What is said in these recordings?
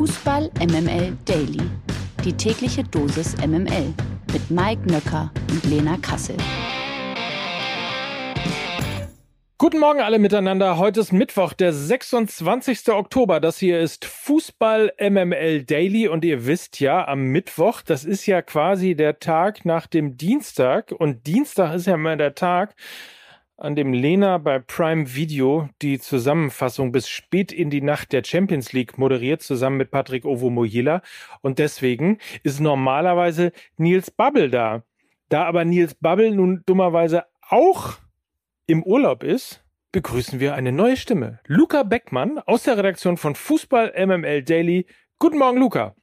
Fußball MML Daily. Die tägliche Dosis MML mit Mike Nöcker und Lena Kassel. Guten Morgen alle miteinander. Heute ist Mittwoch, der 26. Oktober. Das hier ist Fußball MML Daily und ihr wisst ja, am Mittwoch, das ist ja quasi der Tag nach dem Dienstag und Dienstag ist ja immer der Tag, an dem Lena bei Prime Video die Zusammenfassung bis spät in die Nacht der Champions League moderiert, zusammen mit Patrick Ovo-Mojela. Und deswegen ist normalerweise Nils Bubble da. Da aber Nils Bubble nun dummerweise auch im Urlaub ist, begrüßen wir eine neue Stimme. Luca Beckmann aus der Redaktion von Fußball MML Daily. Guten Morgen, Luca.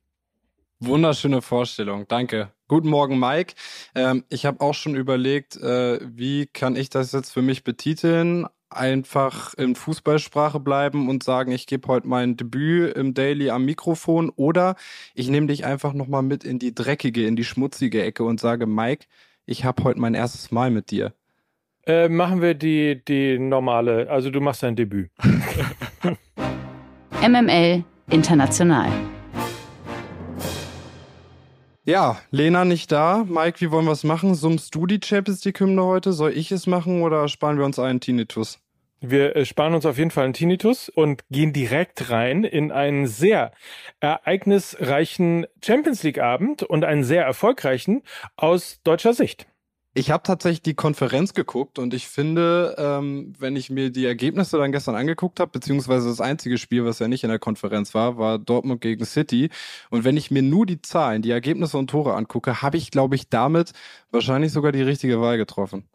Wunderschöne Vorstellung, danke. Guten Morgen, Mike. Ähm, ich habe auch schon überlegt, äh, wie kann ich das jetzt für mich betiteln? Einfach in Fußballsprache bleiben und sagen, ich gebe heute mein Debüt im Daily am Mikrofon oder ich nehme dich einfach nochmal mit in die dreckige, in die schmutzige Ecke und sage, Mike, ich habe heute mein erstes Mal mit dir. Äh, machen wir die, die normale, also du machst dein Debüt. MML International. Ja, Lena nicht da. Mike, wie wollen wir es machen? Summst du die Champions League Hymne heute? Soll ich es machen oder sparen wir uns einen Tinnitus? Wir äh, sparen uns auf jeden Fall einen Tinnitus und gehen direkt rein in einen sehr ereignisreichen Champions League Abend und einen sehr erfolgreichen aus deutscher Sicht. Ich habe tatsächlich die Konferenz geguckt und ich finde, ähm, wenn ich mir die Ergebnisse dann gestern angeguckt habe, beziehungsweise das einzige Spiel, was ja nicht in der Konferenz war, war Dortmund gegen City. Und wenn ich mir nur die Zahlen, die Ergebnisse und Tore angucke, habe ich, glaube ich, damit wahrscheinlich sogar die richtige Wahl getroffen.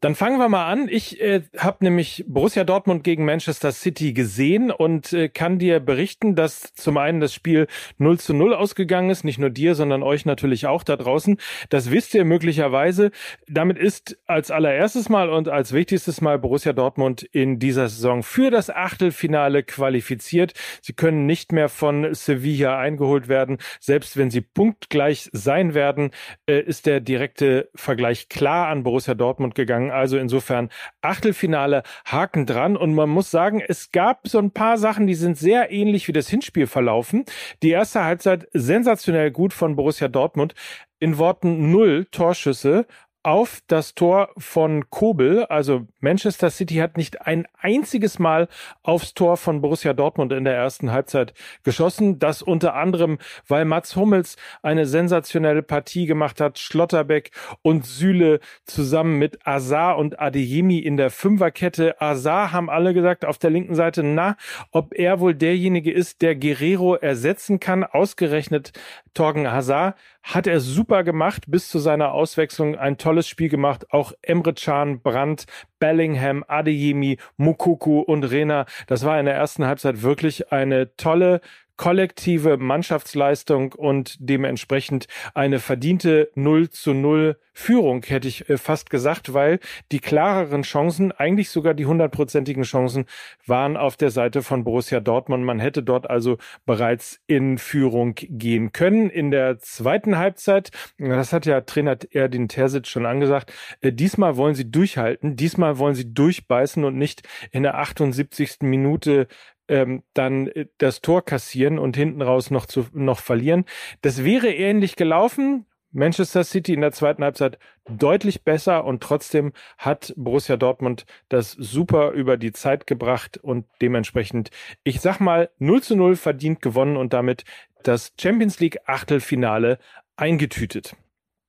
Dann fangen wir mal an. Ich äh, habe nämlich Borussia Dortmund gegen Manchester City gesehen und äh, kann dir berichten, dass zum einen das Spiel 0 zu 0 ausgegangen ist, nicht nur dir, sondern euch natürlich auch da draußen. Das wisst ihr möglicherweise. Damit ist als allererstes Mal und als wichtigstes Mal Borussia Dortmund in dieser Saison für das Achtelfinale qualifiziert. Sie können nicht mehr von Sevilla eingeholt werden. Selbst wenn sie punktgleich sein werden, äh, ist der direkte Vergleich klar an Borussia Dortmund gegangen gegangen. Also insofern Achtelfinale Haken dran. Und man muss sagen, es gab so ein paar Sachen, die sind sehr ähnlich wie das Hinspiel verlaufen. Die erste Halbzeit sensationell gut von Borussia Dortmund. In Worten null Torschüsse auf das Tor von Kobel. Also Manchester City hat nicht ein einziges Mal aufs Tor von Borussia Dortmund in der ersten Halbzeit geschossen. Das unter anderem, weil Mats Hummels eine sensationelle Partie gemacht hat. Schlotterbeck und Süle zusammen mit Azar und Adeyemi in der Fünferkette. Azar haben alle gesagt auf der linken Seite, na, ob er wohl derjenige ist, der Guerrero ersetzen kann. Ausgerechnet Torgen Hazard hat er super gemacht, bis zu seiner Auswechslung ein tolles Spiel gemacht. Auch Emre Can, Brandt, Bellingham, Adeyemi, Mukuku und Rena. Das war in der ersten Halbzeit wirklich eine tolle kollektive Mannschaftsleistung und dementsprechend eine verdiente 0 zu 0 Führung, hätte ich äh, fast gesagt, weil die klareren Chancen, eigentlich sogar die hundertprozentigen Chancen, waren auf der Seite von Borussia Dortmund. Man hätte dort also bereits in Führung gehen können. In der zweiten Halbzeit, das hat ja Trainer Erdin Terzic schon angesagt, äh, diesmal wollen sie durchhalten, diesmal wollen sie durchbeißen und nicht in der 78. Minute ähm, dann äh, das Tor kassieren und hinten raus noch zu noch verlieren. Das wäre ähnlich gelaufen. Manchester City in der zweiten Halbzeit deutlich besser und trotzdem hat Borussia Dortmund das super über die Zeit gebracht und dementsprechend, ich sag mal, 0 zu 0 verdient gewonnen und damit das Champions League Achtelfinale eingetütet.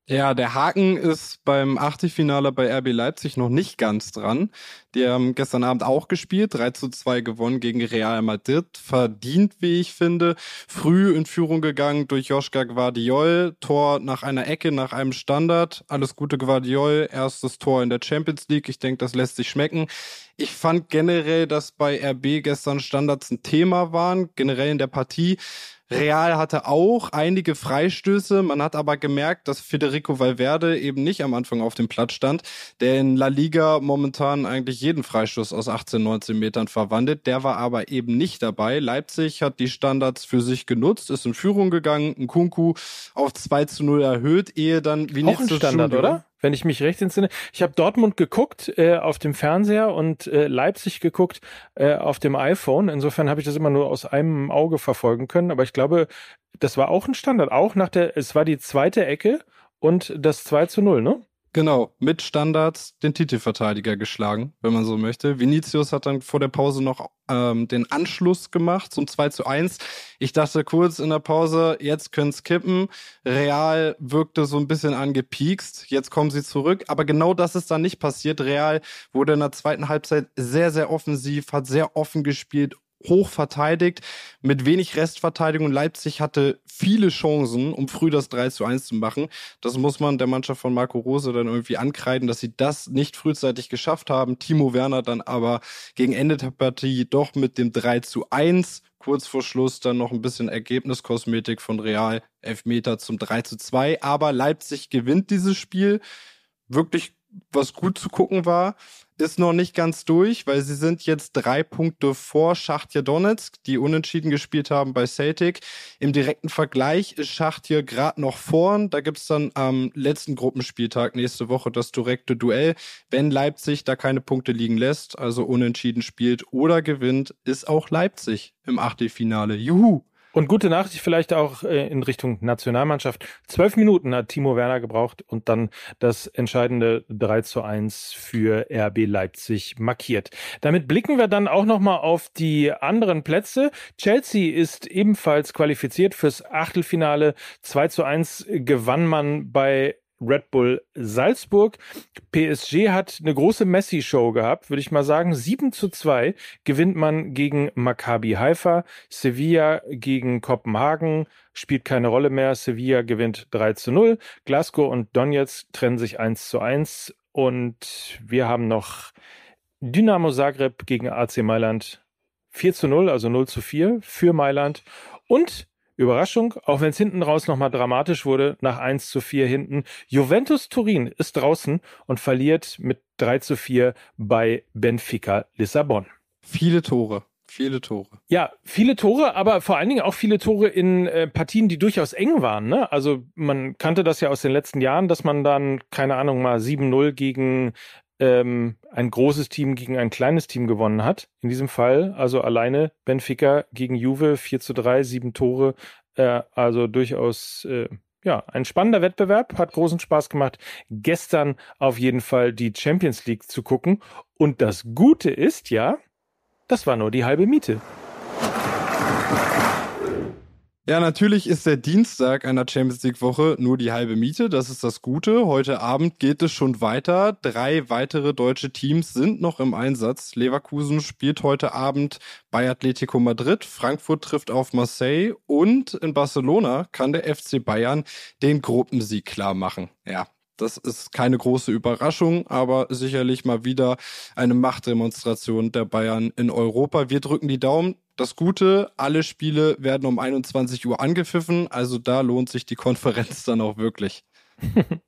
Ja, der Haken ist beim Achtelfinale bei RB Leipzig noch nicht ganz dran. Die haben gestern Abend auch gespielt, 3 zu 2 gewonnen gegen Real Madrid. Verdient, wie ich finde. Früh in Führung gegangen durch Joschka Guardiol. Tor nach einer Ecke, nach einem Standard. Alles Gute Guardiol. Erstes Tor in der Champions League. Ich denke, das lässt sich schmecken. Ich fand generell, dass bei RB gestern Standards ein Thema waren, generell in der Partie. Real hatte auch einige Freistöße. Man hat aber gemerkt, dass Federico Valverde eben nicht am Anfang auf dem Platz stand, der in La Liga momentan eigentlich jeden Freistoß aus 18, 19 Metern verwandelt. Der war aber eben nicht dabei. Leipzig hat die Standards für sich genutzt, ist in Führung gegangen, ein Kunku auf 2 zu 0 erhöht, ehe dann Vinicius Auch ein Standard, Junior, oder? Wenn ich mich recht entsinne. Ich habe Dortmund geguckt äh, auf dem Fernseher und äh, Leipzig geguckt äh, auf dem iPhone. Insofern habe ich das immer nur aus einem Auge verfolgen können. Aber ich glaube, das war auch ein Standard. Auch nach der, es war die zweite Ecke und das 2 zu 0, ne? Genau, mit Standards den Titelverteidiger geschlagen, wenn man so möchte. Vinicius hat dann vor der Pause noch ähm, den Anschluss gemacht zum 2 zu 1. Ich dachte kurz in der Pause, jetzt können's kippen. Real wirkte so ein bisschen angepiekst. Jetzt kommen sie zurück. Aber genau das ist dann nicht passiert. Real wurde in der zweiten Halbzeit sehr, sehr offensiv, hat sehr offen gespielt, hoch verteidigt, mit wenig Restverteidigung. Leipzig hatte viele Chancen, um früh das 3 zu 1 zu machen. Das muss man der Mannschaft von Marco Rose dann irgendwie ankreiden, dass sie das nicht frühzeitig geschafft haben. Timo Werner dann aber gegen Ende der Partie doch mit dem 3 zu 1 kurz vor Schluss dann noch ein bisschen Ergebniskosmetik von Real, Elfmeter zum 3 zu 2. Aber Leipzig gewinnt dieses Spiel. Wirklich was gut zu gucken war ist noch nicht ganz durch, weil sie sind jetzt drei Punkte vor Schachtja Donetsk, die unentschieden gespielt haben bei Celtic. Im direkten Vergleich ist Schachtja gerade noch vorn. Da gibt's dann am letzten Gruppenspieltag nächste Woche das direkte Duell. Wenn Leipzig da keine Punkte liegen lässt, also unentschieden spielt oder gewinnt, ist auch Leipzig im Achtelfinale. Juhu! Und gute Nachricht vielleicht auch äh, in Richtung Nationalmannschaft. Zwölf Minuten hat Timo Werner gebraucht und dann das entscheidende 3 zu 1 für RB Leipzig markiert. Damit blicken wir dann auch nochmal auf die anderen Plätze. Chelsea ist ebenfalls qualifiziert fürs Achtelfinale. 2 zu 1 gewann man bei Red Bull Salzburg. PSG hat eine große Messi-Show gehabt, würde ich mal sagen. 7 zu 2 gewinnt man gegen Maccabi Haifa. Sevilla gegen Kopenhagen spielt keine Rolle mehr. Sevilla gewinnt 3 zu 0. Glasgow und Donetsk trennen sich 1 zu 1. Und wir haben noch Dynamo Zagreb gegen AC Mailand 4 zu 0, also 0 zu 4 für Mailand. Und Überraschung, auch wenn es hinten raus nochmal dramatisch wurde, nach 1 zu 4 hinten. Juventus Turin ist draußen und verliert mit 3 zu 4 bei Benfica Lissabon. Viele Tore. Viele Tore. Ja, viele Tore, aber vor allen Dingen auch viele Tore in äh, Partien, die durchaus eng waren. Ne? Also man kannte das ja aus den letzten Jahren, dass man dann, keine Ahnung, mal 7-0 gegen ähm, ein großes Team gegen ein kleines Team gewonnen hat. In diesem Fall also alleine Benfica gegen Juve 4 zu 3, sieben Tore. Äh, also durchaus äh, ja, ein spannender Wettbewerb, hat großen Spaß gemacht. Gestern auf jeden Fall die Champions League zu gucken. Und das Gute ist ja, das war nur die halbe Miete. Ja, natürlich ist der Dienstag einer Champions League Woche nur die halbe Miete. Das ist das Gute. Heute Abend geht es schon weiter. Drei weitere deutsche Teams sind noch im Einsatz. Leverkusen spielt heute Abend bei Atletico Madrid. Frankfurt trifft auf Marseille und in Barcelona kann der FC Bayern den Gruppensieg klar machen. Ja, das ist keine große Überraschung, aber sicherlich mal wieder eine Machtdemonstration der Bayern in Europa. Wir drücken die Daumen. Das Gute, alle Spiele werden um 21 Uhr angepfiffen, also da lohnt sich die Konferenz dann auch wirklich.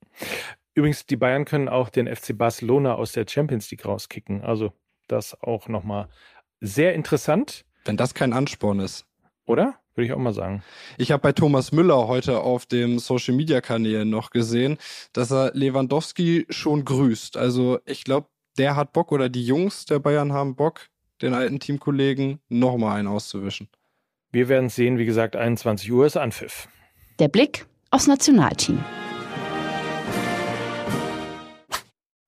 Übrigens, die Bayern können auch den FC Barcelona aus der Champions League rauskicken. Also das auch nochmal sehr interessant. Wenn das kein Ansporn ist. Oder? Würde ich auch mal sagen. Ich habe bei Thomas Müller heute auf dem Social Media Kanälen noch gesehen, dass er Lewandowski schon grüßt. Also ich glaube, der hat Bock oder die Jungs der Bayern haben Bock, den alten Teamkollegen nochmal einen auszuwischen. Wir werden sehen, wie gesagt, 21 Uhr ist Anpfiff. Der Blick aufs Nationalteam.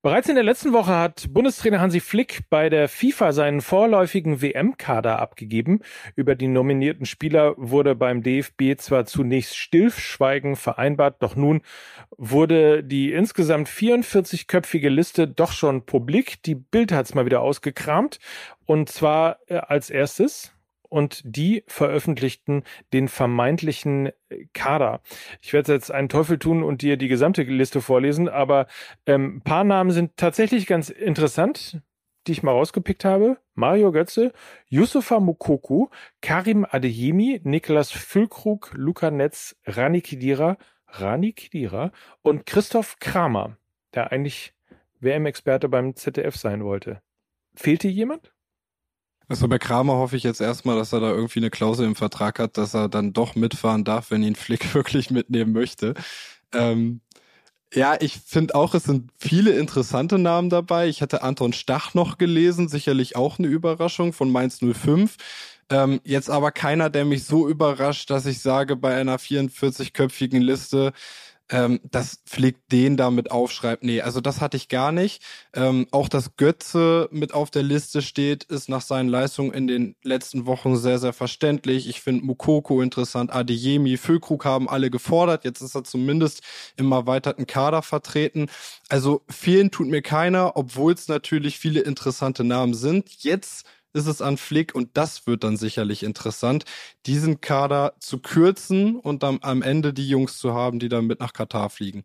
Bereits in der letzten Woche hat Bundestrainer Hansi Flick bei der FIFA seinen vorläufigen WM-Kader abgegeben. Über die nominierten Spieler wurde beim DFB zwar zunächst Stillschweigen vereinbart, doch nun wurde die insgesamt 44-köpfige Liste doch schon publik. Die Bild hat's mal wieder ausgekramt. Und zwar äh, als erstes und die veröffentlichten den vermeintlichen äh, Kader. Ich werde jetzt einen Teufel tun und dir die gesamte Liste vorlesen, aber ähm, ein paar Namen sind tatsächlich ganz interessant, die ich mal rausgepickt habe. Mario Götze, Yusufa Mukoku, Karim Adeyemi, Niklas Füllkrug, Luca Netz, Rani Kidira, Rani Kidira und Christoph Kramer, der eigentlich WM-Experte beim ZDF sein wollte. Fehlt dir jemand? Also bei Kramer hoffe ich jetzt erstmal, dass er da irgendwie eine Klausel im Vertrag hat, dass er dann doch mitfahren darf, wenn ihn Flick wirklich mitnehmen möchte. Ähm, Ja, ich finde auch, es sind viele interessante Namen dabei. Ich hatte Anton Stach noch gelesen, sicherlich auch eine Überraschung von Mainz 05. Ähm, jetzt aber keiner, der mich so überrascht, dass ich sage, bei einer 44-köpfigen Liste, ähm, das Flick den damit aufschreibt. Nee, also das hatte ich gar nicht. Ähm, auch dass Götze mit auf der Liste steht, ist nach seinen Leistungen in den letzten Wochen sehr, sehr verständlich. Ich finde Mukoko interessant, Adeyemi, Füllkrug haben alle gefordert. Jetzt ist er zumindest im erweiterten Kader vertreten. Also fehlen tut mir keiner, obwohl es natürlich viele interessante Namen sind. Jetzt ist es an Flick und das wird dann sicherlich interessant, diesen Kader zu kürzen und dann am Ende die Jungs zu haben, die dann mit nach Katar fliegen.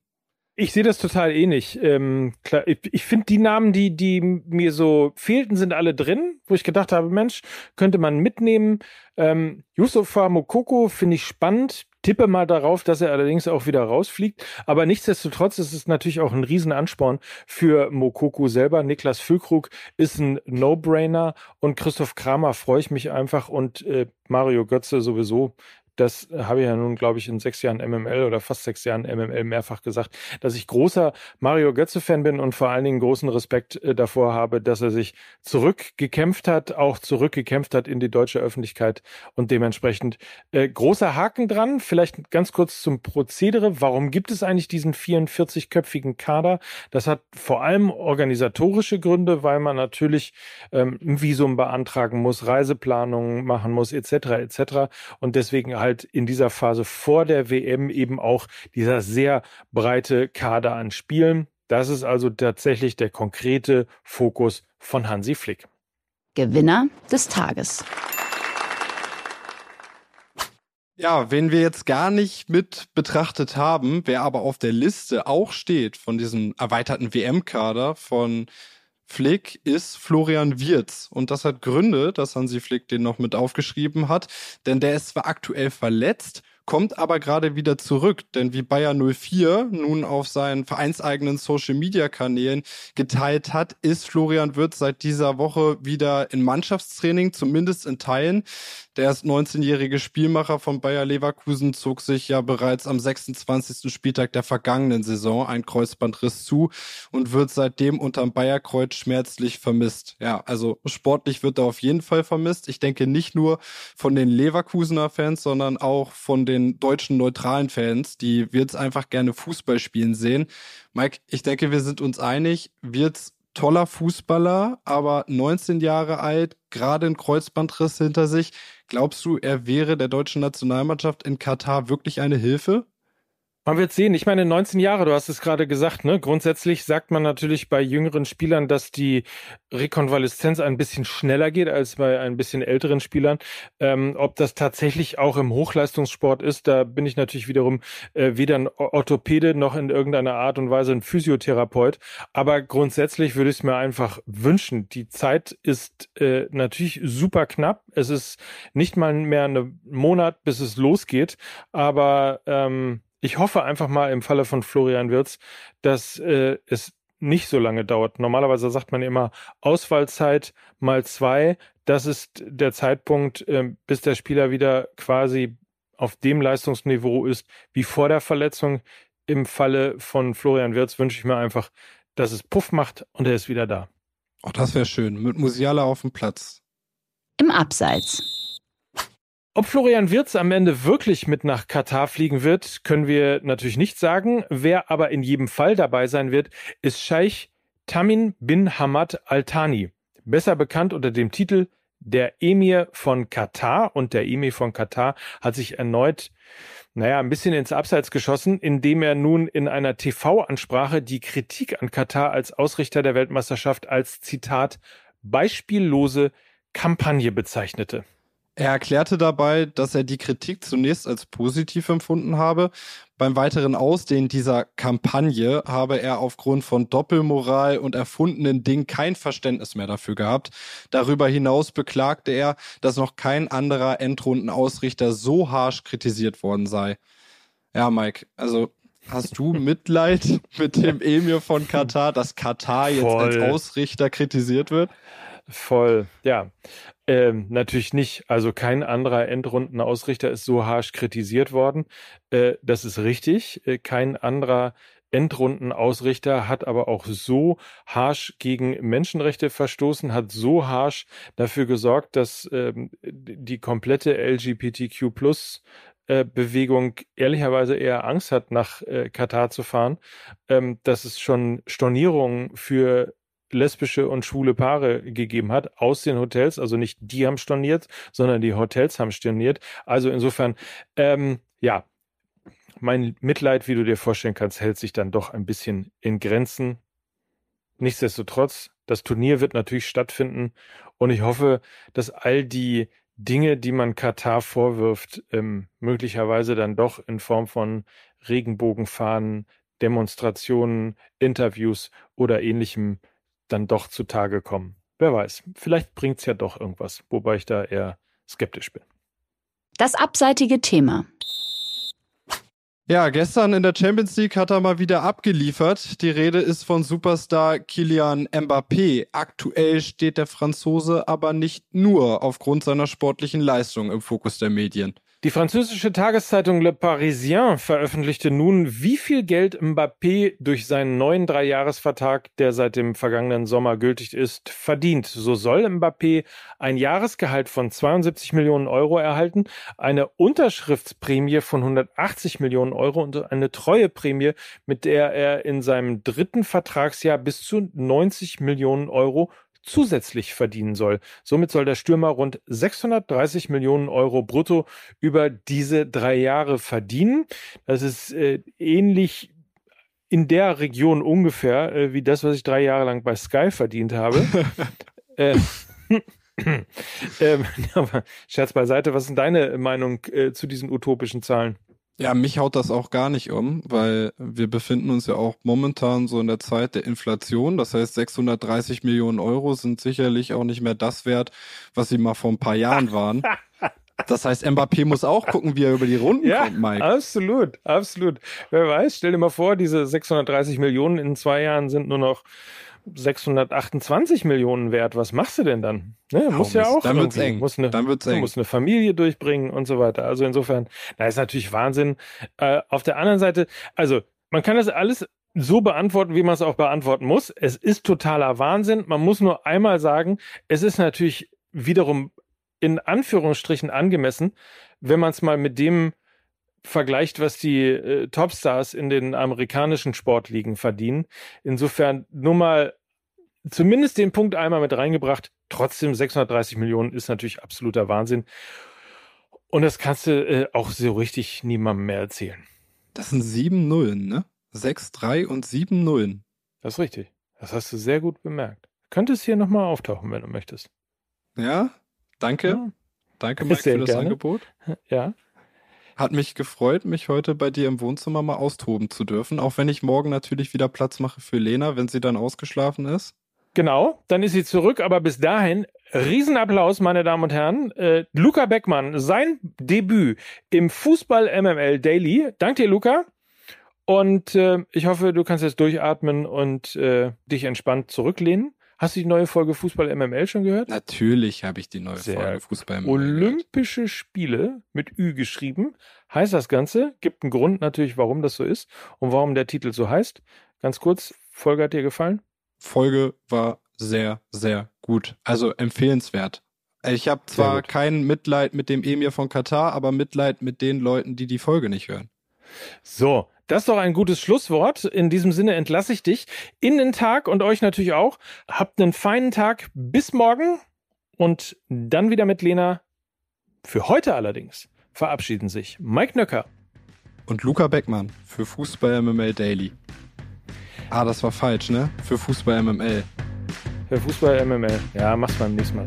Ich sehe das total ähnlich. Ähm, klar, ich, ich finde die Namen, die, die mir so fehlten, sind alle drin, wo ich gedacht habe, Mensch, könnte man mitnehmen. Ähm, Yusufa Mokoko finde ich spannend tippe mal darauf, dass er allerdings auch wieder rausfliegt. Aber nichtsdestotrotz ist es natürlich auch ein Riesenansporn für Mokoko selber. Niklas Füllkrug ist ein No-Brainer und Christoph Kramer freue ich mich einfach und äh, Mario Götze sowieso das habe ich ja nun, glaube ich, in sechs Jahren MML oder fast sechs Jahren MML mehrfach gesagt, dass ich großer Mario Götze-Fan bin und vor allen Dingen großen Respekt äh, davor habe, dass er sich zurückgekämpft hat, auch zurückgekämpft hat in die deutsche Öffentlichkeit und dementsprechend äh, großer Haken dran. Vielleicht ganz kurz zum Prozedere. Warum gibt es eigentlich diesen 44-köpfigen Kader? Das hat vor allem organisatorische Gründe, weil man natürlich ähm, ein Visum beantragen muss, Reiseplanungen machen muss, etc. etc. Und deswegen halt in dieser Phase vor der WM eben auch dieser sehr breite Kader an Spielen. Das ist also tatsächlich der konkrete Fokus von Hansi Flick. Gewinner des Tages. Ja, wen wir jetzt gar nicht mit betrachtet haben, wer aber auf der Liste auch steht von diesem erweiterten WM-Kader von Flick ist Florian Wirz. Und das hat Gründe, dass Hansi Flick den noch mit aufgeschrieben hat. Denn der ist zwar aktuell verletzt, kommt aber gerade wieder zurück, denn wie Bayer 04 nun auf seinen vereinseigenen Social Media Kanälen geteilt hat, ist Florian Wirtz seit dieser Woche wieder in Mannschaftstraining, zumindest in Teilen. Der erst 19-jährige Spielmacher von Bayer Leverkusen zog sich ja bereits am 26. Spieltag der vergangenen Saison ein Kreuzbandriss zu und wird seitdem unterm Bayerkreuz schmerzlich vermisst. Ja, also sportlich wird er auf jeden Fall vermisst. Ich denke nicht nur von den Leverkusener Fans, sondern auch von den deutschen neutralen Fans, die wird's einfach gerne Fußball spielen sehen. Mike, ich denke, wir sind uns einig, wird's toller Fußballer, aber 19 Jahre alt, gerade ein Kreuzbandriss hinter sich. Glaubst du, er wäre der deutschen Nationalmannschaft in Katar wirklich eine Hilfe? Man wird sehen. Ich meine, 19 Jahre, du hast es gerade gesagt, ne? Grundsätzlich sagt man natürlich bei jüngeren Spielern, dass die Rekonvaleszenz ein bisschen schneller geht als bei ein bisschen älteren Spielern. Ähm, ob das tatsächlich auch im Hochleistungssport ist, da bin ich natürlich wiederum äh, weder ein Orthopäde noch in irgendeiner Art und Weise ein Physiotherapeut. Aber grundsätzlich würde ich es mir einfach wünschen. Die Zeit ist äh, natürlich super knapp. Es ist nicht mal mehr ein Monat, bis es losgeht. Aber ähm, ich hoffe einfach mal im Falle von Florian Wirz, dass äh, es nicht so lange dauert. Normalerweise sagt man immer Auswahlzeit mal zwei. Das ist der Zeitpunkt, äh, bis der Spieler wieder quasi auf dem Leistungsniveau ist wie vor der Verletzung. Im Falle von Florian Wirz wünsche ich mir einfach, dass es Puff macht und er ist wieder da. Auch das wäre schön. Mit Musiala auf dem Platz. Im Abseits. Ob Florian Wirz am Ende wirklich mit nach Katar fliegen wird, können wir natürlich nicht sagen. Wer aber in jedem Fall dabei sein wird, ist Scheich Tamin bin Hamad Al Thani, besser bekannt unter dem Titel Der Emir von Katar. Und der Emir von Katar hat sich erneut, naja, ein bisschen ins Abseits geschossen, indem er nun in einer TV-Ansprache die Kritik an Katar als Ausrichter der Weltmeisterschaft als Zitat beispiellose Kampagne bezeichnete. Er erklärte dabei, dass er die Kritik zunächst als positiv empfunden habe. Beim weiteren Ausdehnen dieser Kampagne habe er aufgrund von Doppelmoral und erfundenen Dingen kein Verständnis mehr dafür gehabt. Darüber hinaus beklagte er, dass noch kein anderer Endrundenausrichter so harsch kritisiert worden sei. Ja, Mike, also Hast du Mitleid mit dem Emir von Katar, dass Katar jetzt Voll. als Ausrichter kritisiert wird? Voll, ja. Ähm, natürlich nicht. Also kein anderer Endrundenausrichter ist so harsch kritisiert worden. Äh, das ist richtig. Äh, kein anderer Endrundenausrichter, hat aber auch so harsch gegen Menschenrechte verstoßen, hat so harsch dafür gesorgt, dass ähm, die komplette LGBTQ plus äh, Bewegung ehrlicherweise eher Angst hat, nach äh, Katar zu fahren, ähm, dass es schon Stornierungen für lesbische und schwule Paare gegeben hat aus den Hotels. Also nicht die haben storniert, sondern die Hotels haben storniert. Also insofern, ähm, ja, mein Mitleid, wie du dir vorstellen kannst, hält sich dann doch ein bisschen in Grenzen. Nichtsdestotrotz, das Turnier wird natürlich stattfinden und ich hoffe, dass all die Dinge, die man Katar vorwirft, ähm, möglicherweise dann doch in Form von Regenbogenfahnen, Demonstrationen, Interviews oder ähnlichem dann doch zutage kommen. Wer weiß, vielleicht bringt es ja doch irgendwas, wobei ich da eher skeptisch bin. Das abseitige Thema. Ja, gestern in der Champions League hat er mal wieder abgeliefert. Die Rede ist von Superstar Kilian Mbappé. Aktuell steht der Franzose aber nicht nur aufgrund seiner sportlichen Leistung im Fokus der Medien. Die französische Tageszeitung Le Parisien veröffentlichte nun, wie viel Geld Mbappé durch seinen neuen Dreijahresvertrag, der seit dem vergangenen Sommer gültig ist, verdient. So soll Mbappé ein Jahresgehalt von 72 Millionen Euro erhalten, eine Unterschriftsprämie von 180 Millionen Euro und eine Treueprämie, mit der er in seinem dritten Vertragsjahr bis zu 90 Millionen Euro zusätzlich verdienen soll. Somit soll der Stürmer rund 630 Millionen Euro brutto über diese drei Jahre verdienen. Das ist äh, ähnlich in der Region ungefähr äh, wie das, was ich drei Jahre lang bei Sky verdient habe. äh, ähm, Scherz beiseite, was ist deine Meinung äh, zu diesen utopischen Zahlen? Ja, mich haut das auch gar nicht um, weil wir befinden uns ja auch momentan so in der Zeit der Inflation. Das heißt, 630 Millionen Euro sind sicherlich auch nicht mehr das wert, was sie mal vor ein paar Jahren waren. Das heißt, Mbappé muss auch gucken, wie er über die Runden ja, kommt, Mike. Absolut, absolut. Wer weiß, stell dir mal vor, diese 630 Millionen in zwei Jahren sind nur noch 628 Millionen wert, was machst du denn dann? Ne, muss ja auch. Dann wird's eng. Muss eine, dann wird's eng. Muss eine Familie durchbringen und so weiter. Also insofern, da ist natürlich Wahnsinn. Äh, auf der anderen Seite, also man kann das alles so beantworten, wie man es auch beantworten muss. Es ist totaler Wahnsinn. Man muss nur einmal sagen, es ist natürlich wiederum in Anführungsstrichen angemessen, wenn man es mal mit dem vergleicht, was die äh, Topstars in den amerikanischen Sportligen verdienen. Insofern nur mal zumindest den Punkt einmal mit reingebracht. Trotzdem 630 Millionen ist natürlich absoluter Wahnsinn. Und das kannst du äh, auch so richtig niemandem mehr erzählen. Das sind sieben Nullen, ne? Sechs, drei und sieben Nullen. Das ist richtig. Das hast du sehr gut bemerkt. Könntest hier nochmal auftauchen, wenn du möchtest. Ja, danke. Ja. Danke, Mike, für das gerne. Angebot. Ja. Hat mich gefreut, mich heute bei dir im Wohnzimmer mal austoben zu dürfen, auch wenn ich morgen natürlich wieder Platz mache für Lena, wenn sie dann ausgeschlafen ist. Genau, dann ist sie zurück, aber bis dahin Riesenapplaus, meine Damen und Herren. Äh, Luca Beckmann, sein Debüt im Fußball MML Daily. Dank dir, Luca. Und äh, ich hoffe, du kannst jetzt durchatmen und äh, dich entspannt zurücklehnen. Hast du die neue Folge Fußball MML schon gehört? Natürlich habe ich die neue Sehr Folge Fußball MML. Olympische gehört. Spiele mit Ü geschrieben. Heißt das Ganze? Gibt einen Grund natürlich, warum das so ist und warum der Titel so heißt. Ganz kurz, Folge hat dir gefallen? Folge war sehr, sehr gut. Also empfehlenswert. Ich habe zwar kein Mitleid mit dem Emir von Katar, aber Mitleid mit den Leuten, die die Folge nicht hören. So, das ist doch ein gutes Schlusswort. In diesem Sinne entlasse ich dich in den Tag und euch natürlich auch. Habt einen feinen Tag. Bis morgen und dann wieder mit Lena. Für heute allerdings verabschieden sich Mike Nöcker und Luca Beckmann für Fußball MML Daily. Ah, das war falsch, ne? Für Fußball MML. Für Fußball MML. Ja, mach's beim nächsten Mal.